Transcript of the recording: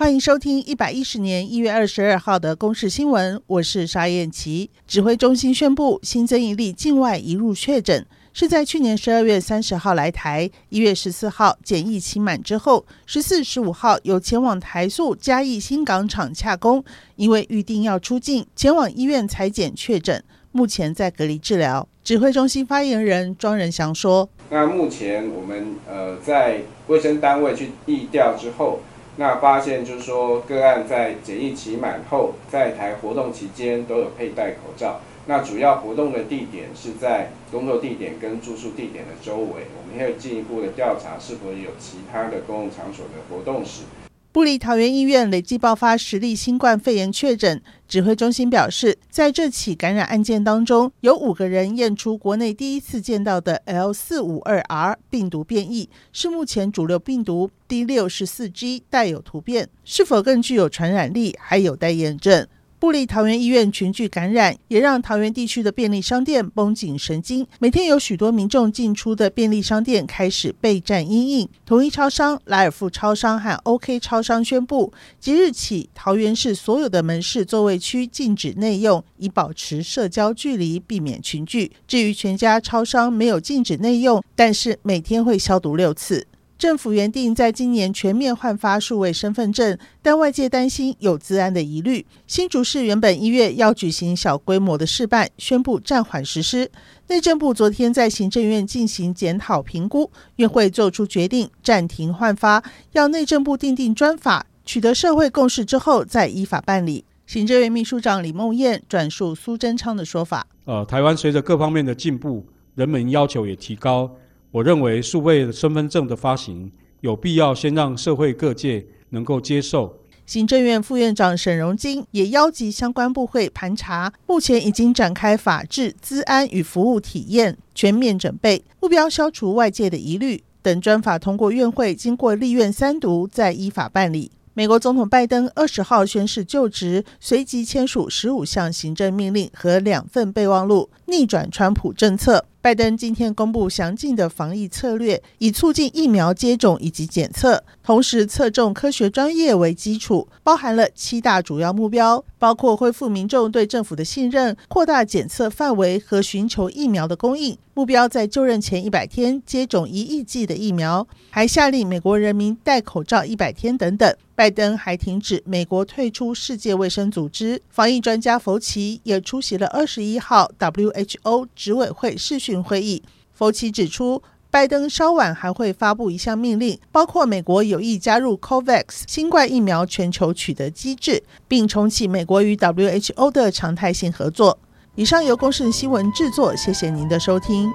欢迎收听一百一十年一月二十二号的公视新闻，我是沙燕琪。指挥中心宣布新增一例境外移入确诊，是在去年十二月三十号来台，一月十四号检疫期满之后，十四、十五号有前往台塑嘉义新港厂洽工，因为预定要出境，前往医院采检确诊，目前在隔离治疗。指挥中心发言人庄仁祥说：“那目前我们呃在卫生单位去疫调之后。”那发现就是说，个案在检疫期满后，在台活动期间都有佩戴口罩。那主要活动的地点是在工作地点跟住宿地点的周围。我们会进一步的调查是否有其他的公共场所的活动史。部立桃园医院累计爆发十例新冠肺炎确诊，指挥中心表示，在这起感染案件当中，有五个人验出国内第一次见到的 L 四五二 R 病毒变异，是目前主流病毒 D 六十四 G 带有突变，是否更具有传染力还有待验证。布利桃园医院群聚感染，也让桃园地区的便利商店绷紧神经。每天有许多民众进出的便利商店开始备战阴影。统一超商、莱尔富超商和 OK 超商宣布，即日起，桃园市所有的门市座位区禁止内用，以保持社交距离，避免群聚。至于全家超商没有禁止内用，但是每天会消毒六次。政府原定在今年全面换发数位身份证，但外界担心有治安的疑虑。新竹市原本一月要举行小规模的试办，宣布暂缓实施。内政部昨天在行政院进行检讨评估，院会做出决定，暂停换发，要内政部订定专法，取得社会共识之后再依法办理。行政院秘书长李孟谚转述苏贞昌的说法：“呃，台湾随着各方面的进步，人们要求也提高。”我认为数位身份证的发行有必要先让社会各界能够接受。行政院副院长沈荣金也邀集相关部会盘查，目前已经展开法制、资安与服务体验全面准备，目标消除外界的疑虑。等专法通过院会，经过立院三读，再依法办理。美国总统拜登二十号宣誓就职，随即签署十五项行政命令和两份备忘录，逆转川普政策。拜登今天公布详尽的防疫策略，以促进疫苗接种以及检测，同时侧重科学专业为基础，包含了七大主要目标，包括恢复民众对政府的信任、扩大检测范围和寻求疫苗的供应。目标在就任前一百天接种一亿剂的疫苗，还下令美国人民戴口罩一百天等等。拜登还停止美国退出世界卫生组织。防疫专家福奇也出席了二十一号 WHO 执委会视讯讯会议。福奇指出，拜登稍晚还会发布一项命令，包括美国有意加入 COVAX 新冠疫苗全球取得机制，并重启美国与 WHO 的常态性合作。以上由公视新闻制作，谢谢您的收听。